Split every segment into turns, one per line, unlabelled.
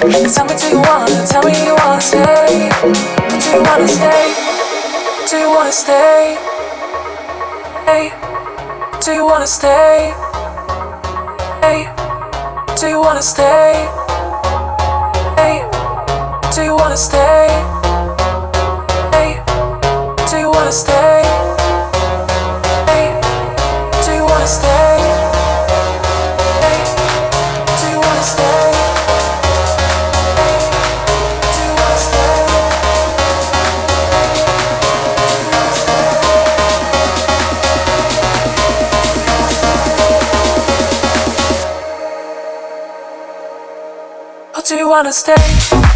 Tell me, do you wanna? Tell me you wanna stay. Do you wanna stay? Do you wanna stay? Do you wanna stay? wanna stay.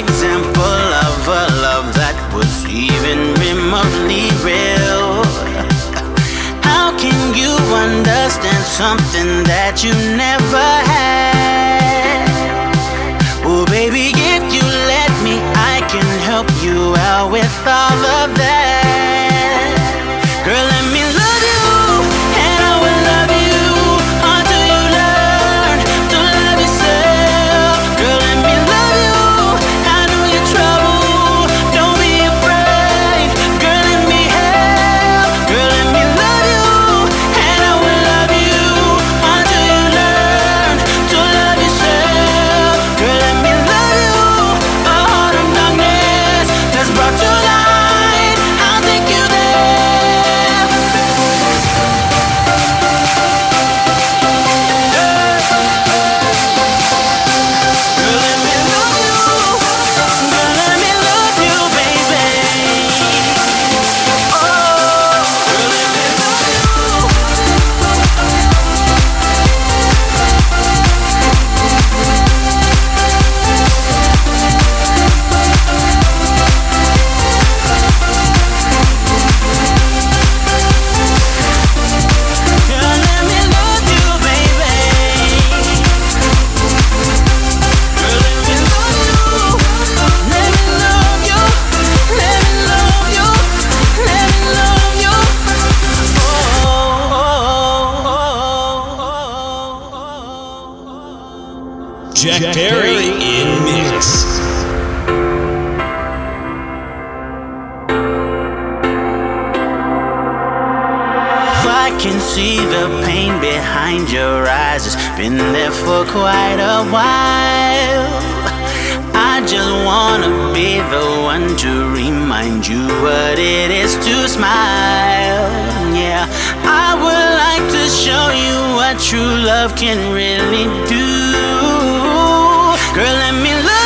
example of a love that was even remotely real. How can you understand something that you never had? Oh, baby, if you let me, I can help you out with all of that. behind your eyes. It's been there for quite a while. I just wanna be the one to remind you what it is to smile. Yeah, I would like to show you what true love can really do. Girl, let me love.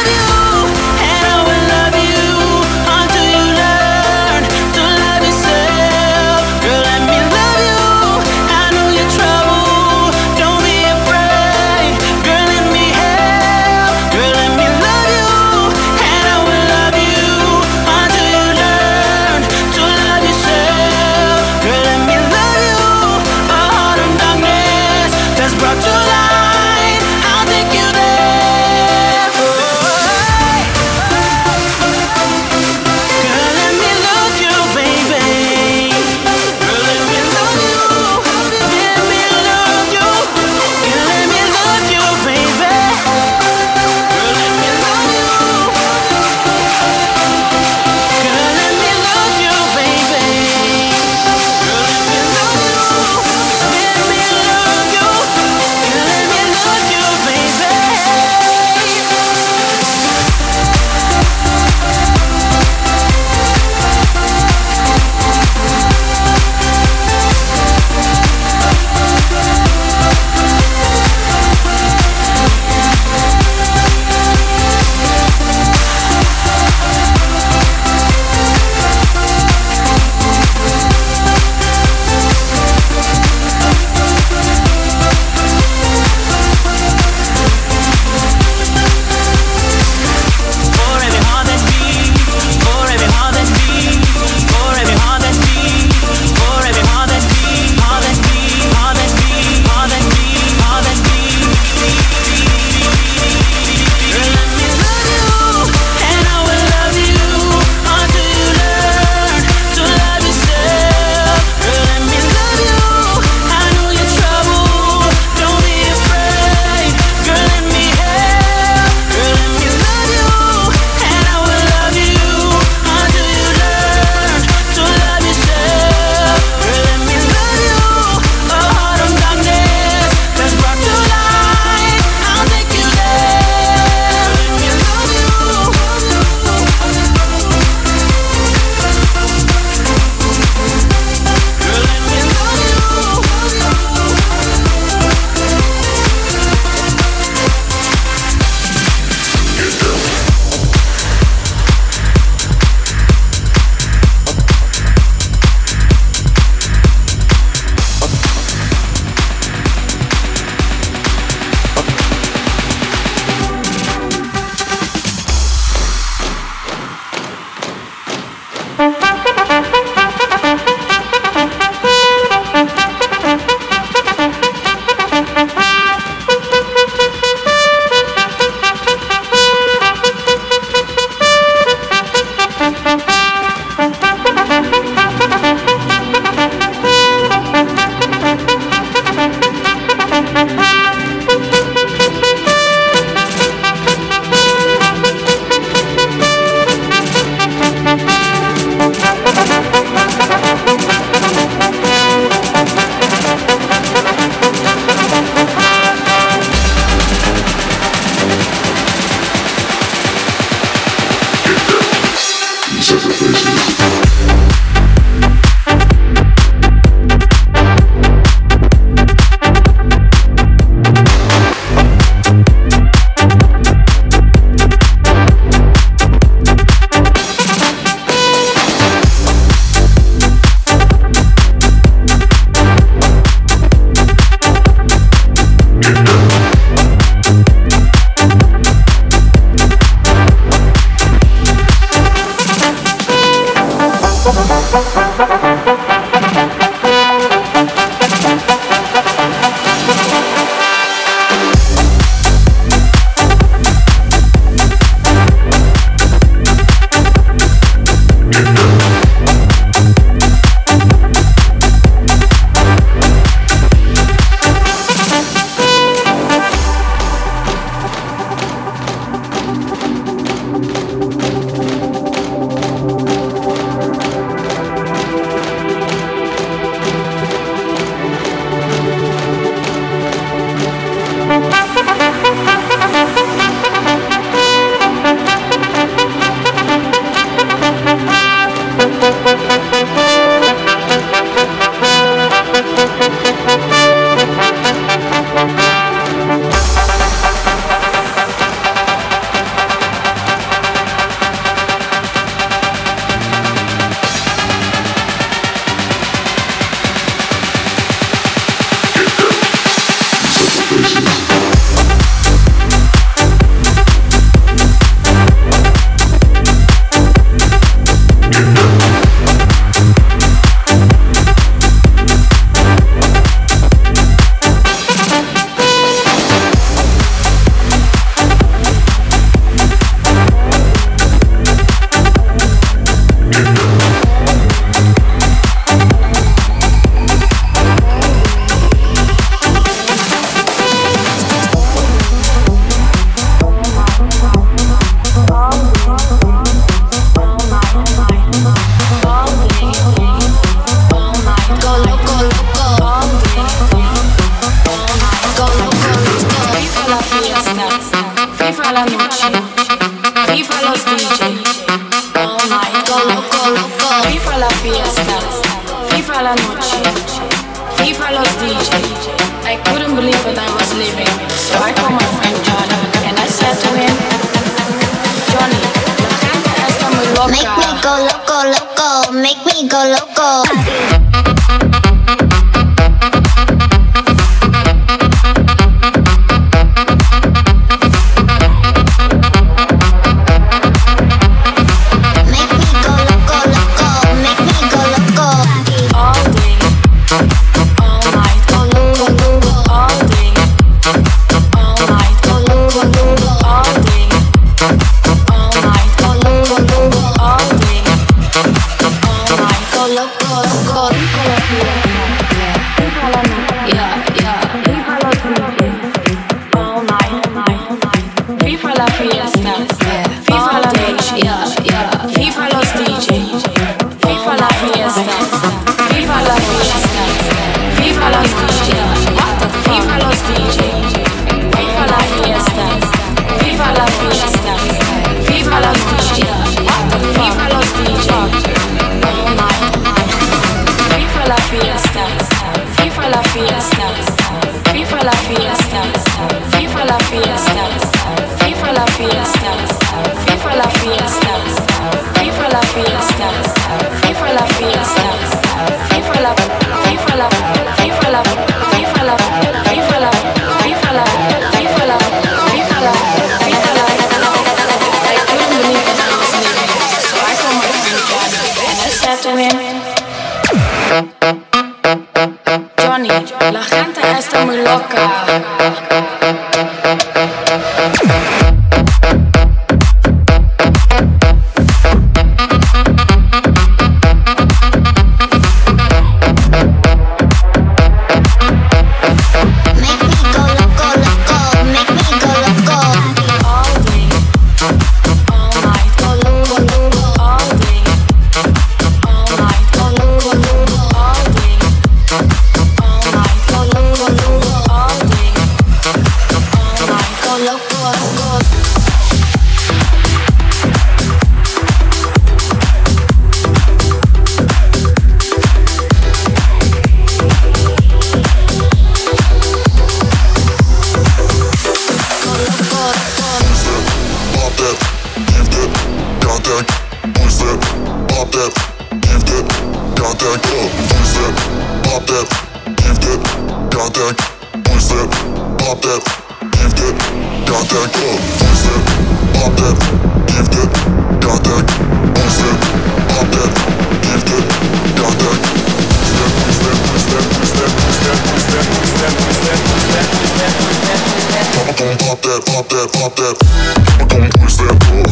I'm gonna push that door.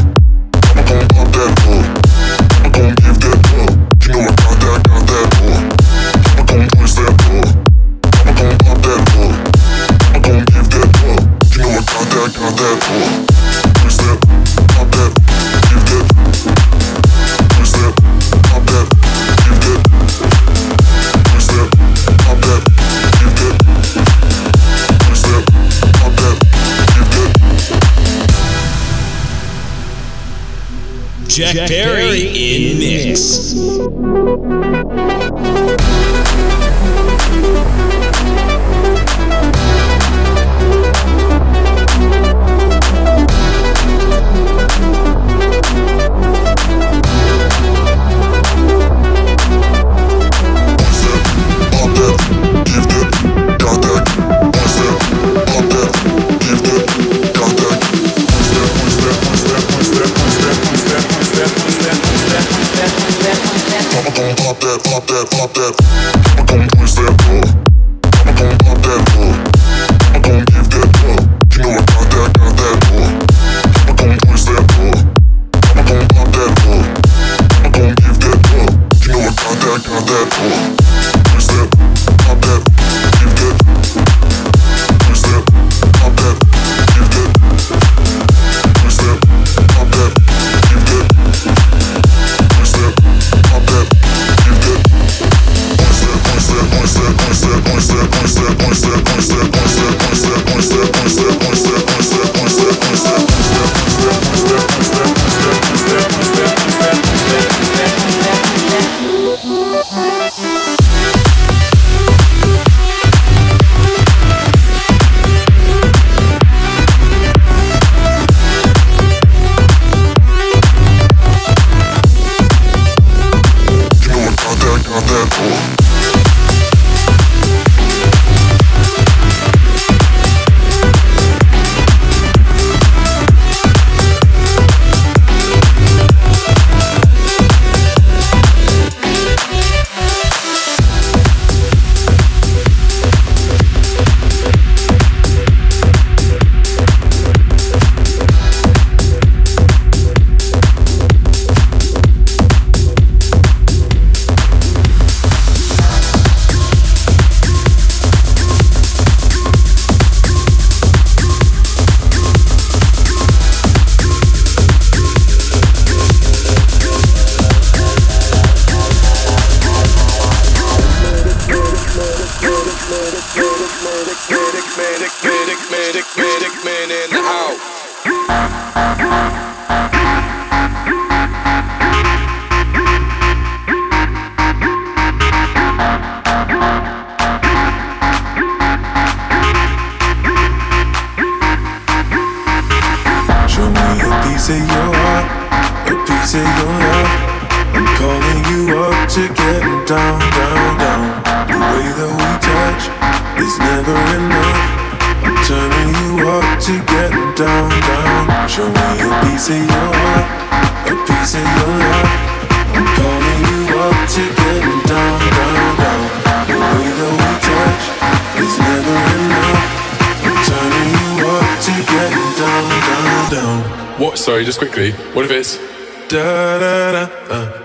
I'm gonna pop that door. I'm gonna give that door.
Jack, Jack in mix. mix.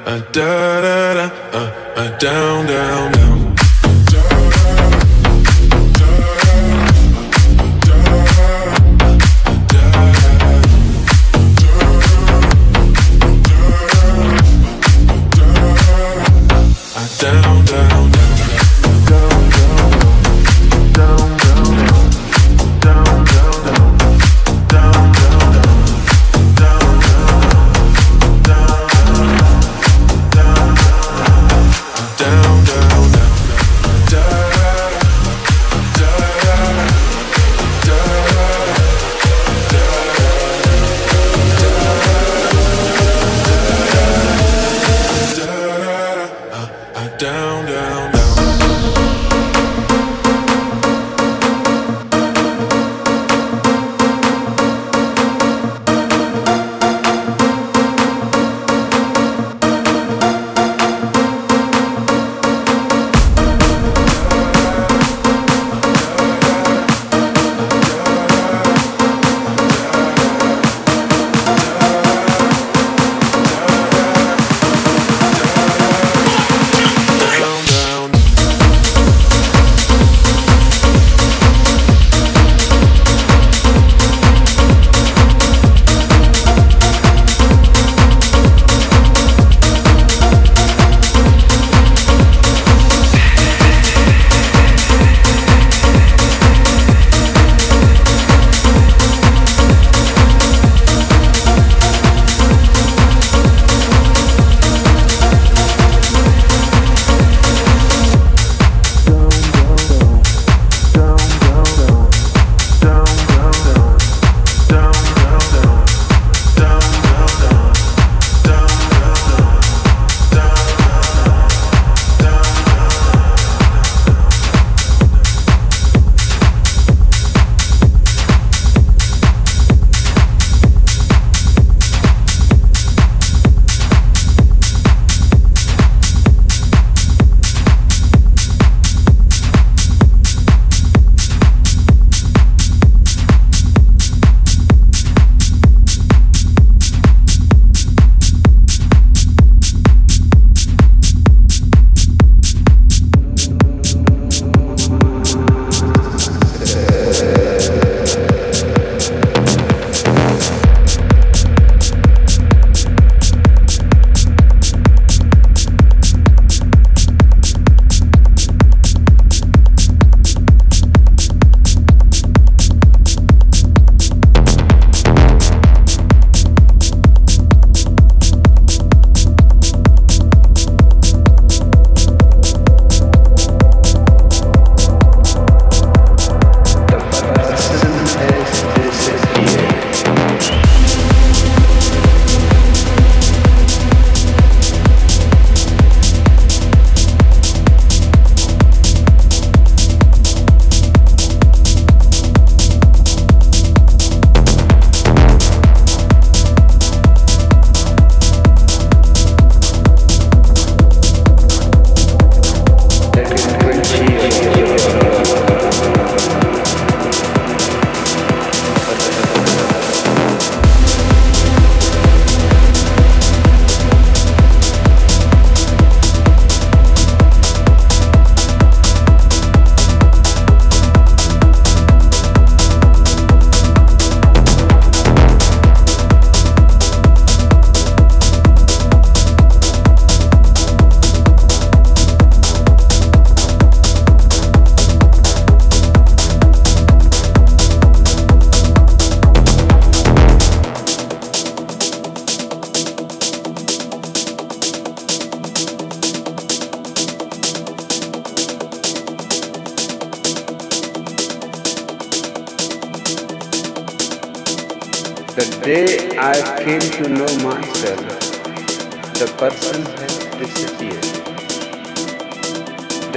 a da da da, uh, a down, down, down.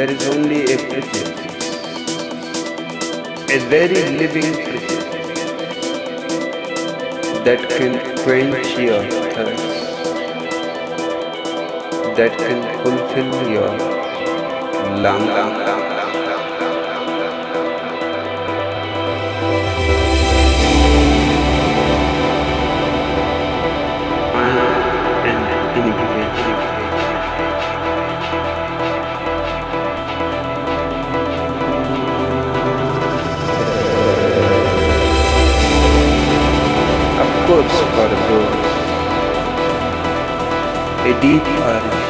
There is only a prejudice, a very living prejudice that can quench your thirst, that can fulfill your longing. A deep urge,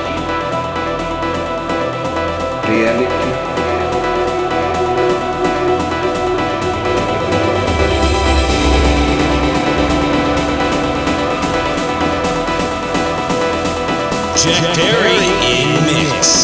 reality.
Jack Perry in mix.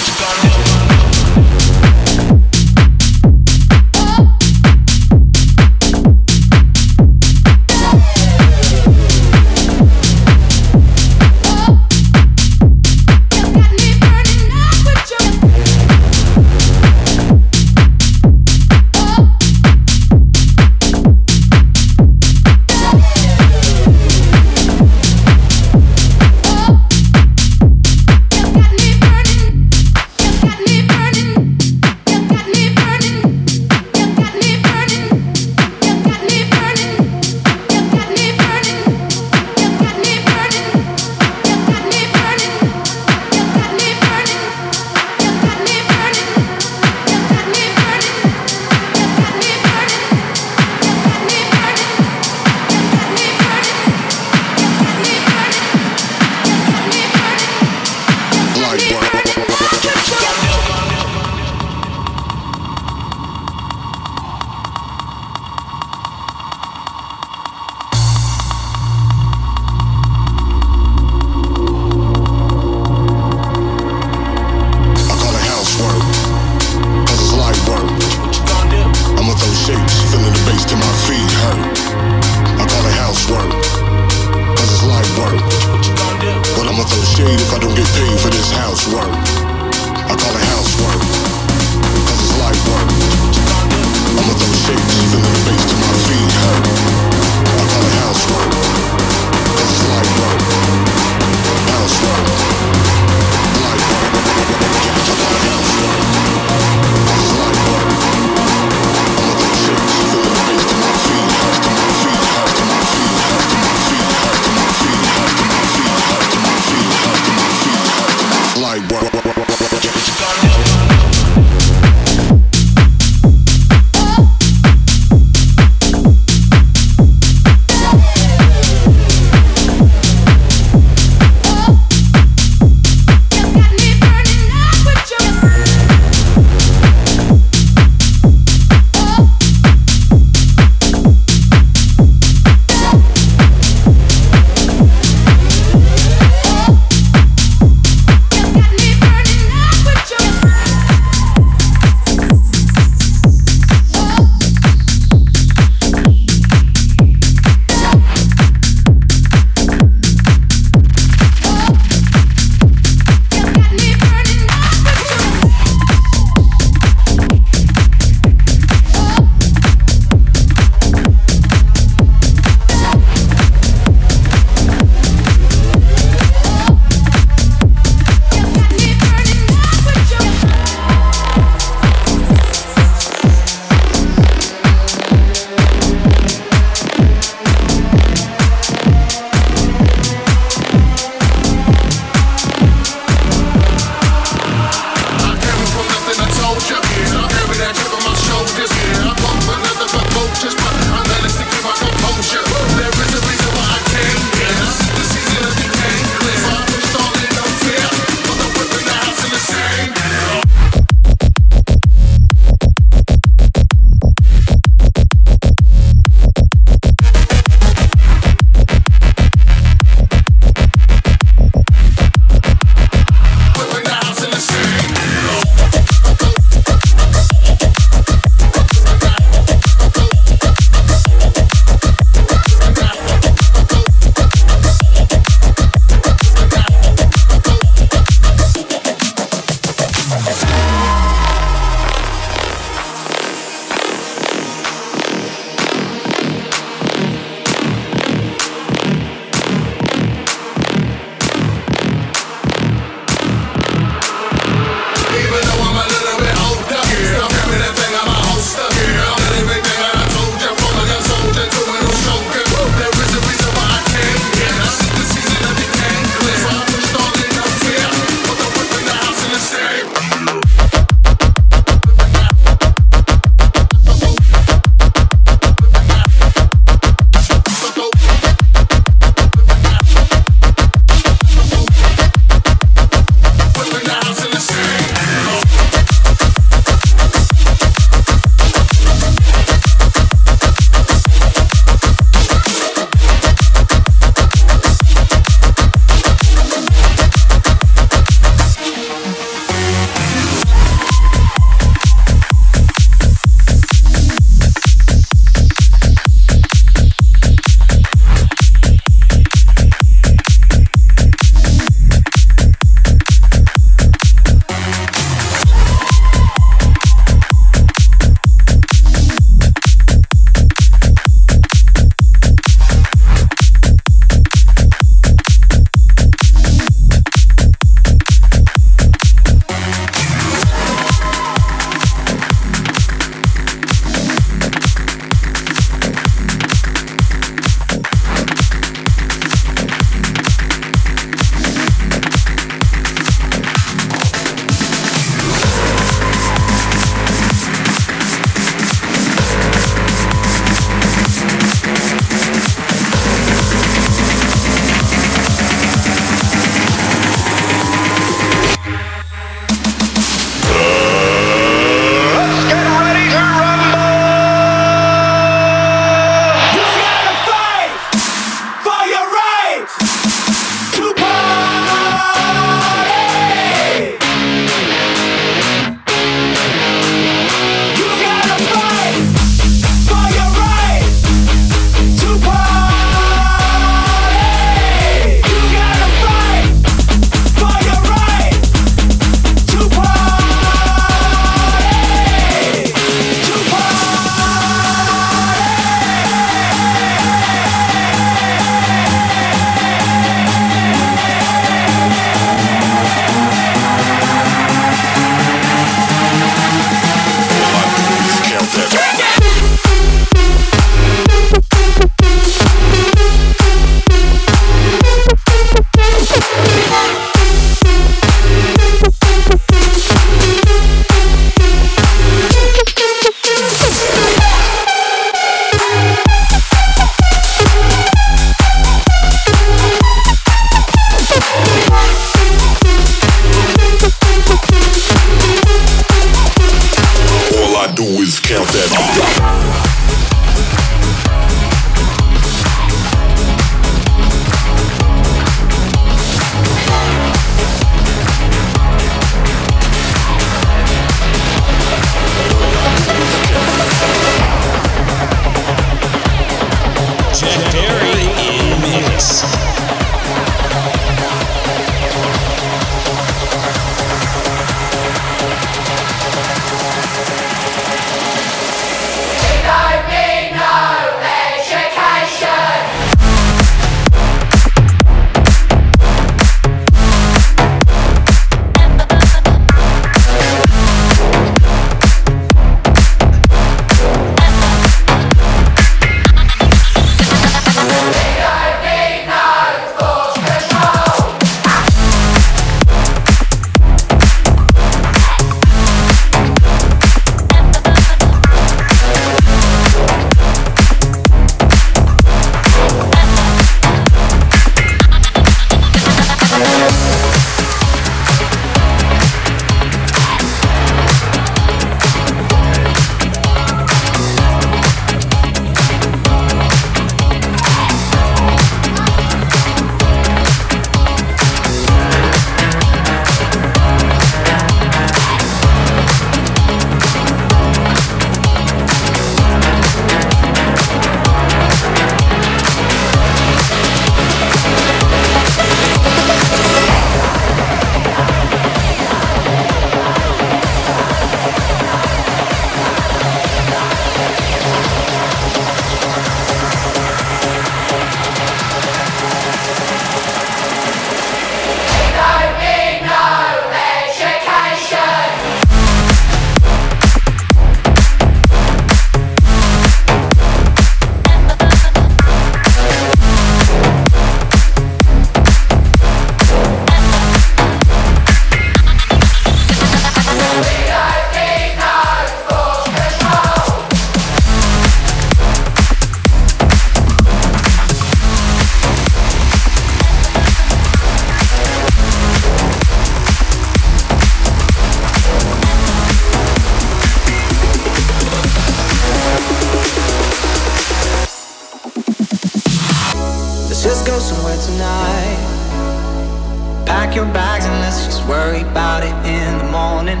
your bags and let's just worry about it in the morning.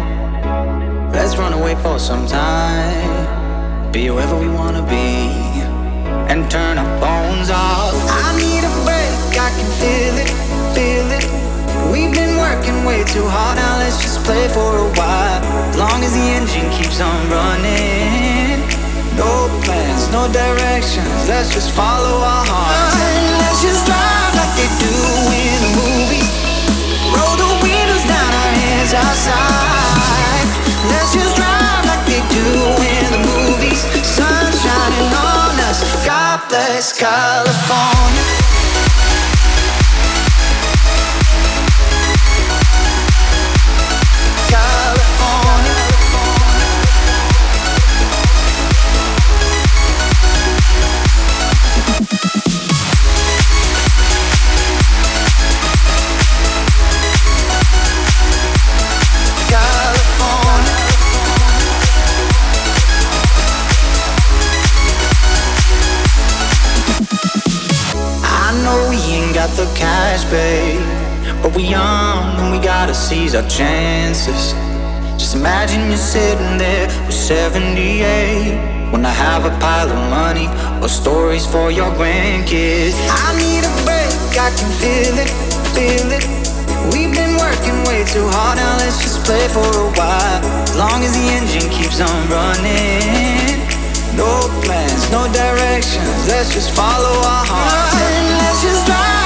Let's run away for some time. Be whoever we wanna be and turn our phones off. I need a break, I can feel it, feel it. We've been working way too hard, now let's just play for a while. As long as the engine keeps on running. No plans, no directions, let's just follow our hearts. And let's just drive like they do in the movies. Let's just drive like do in the movies. Sun shining on us. God bless California. But we young and we gotta seize our chances. Just imagine you're sitting there with 78. When I have a pile of money or stories for your grandkids. I need a break, I can feel it, feel it. We've been working way too hard, now let's just play for a while. As long as the engine keeps on running. No plans, no directions, let's just follow our hearts. And let's just drive.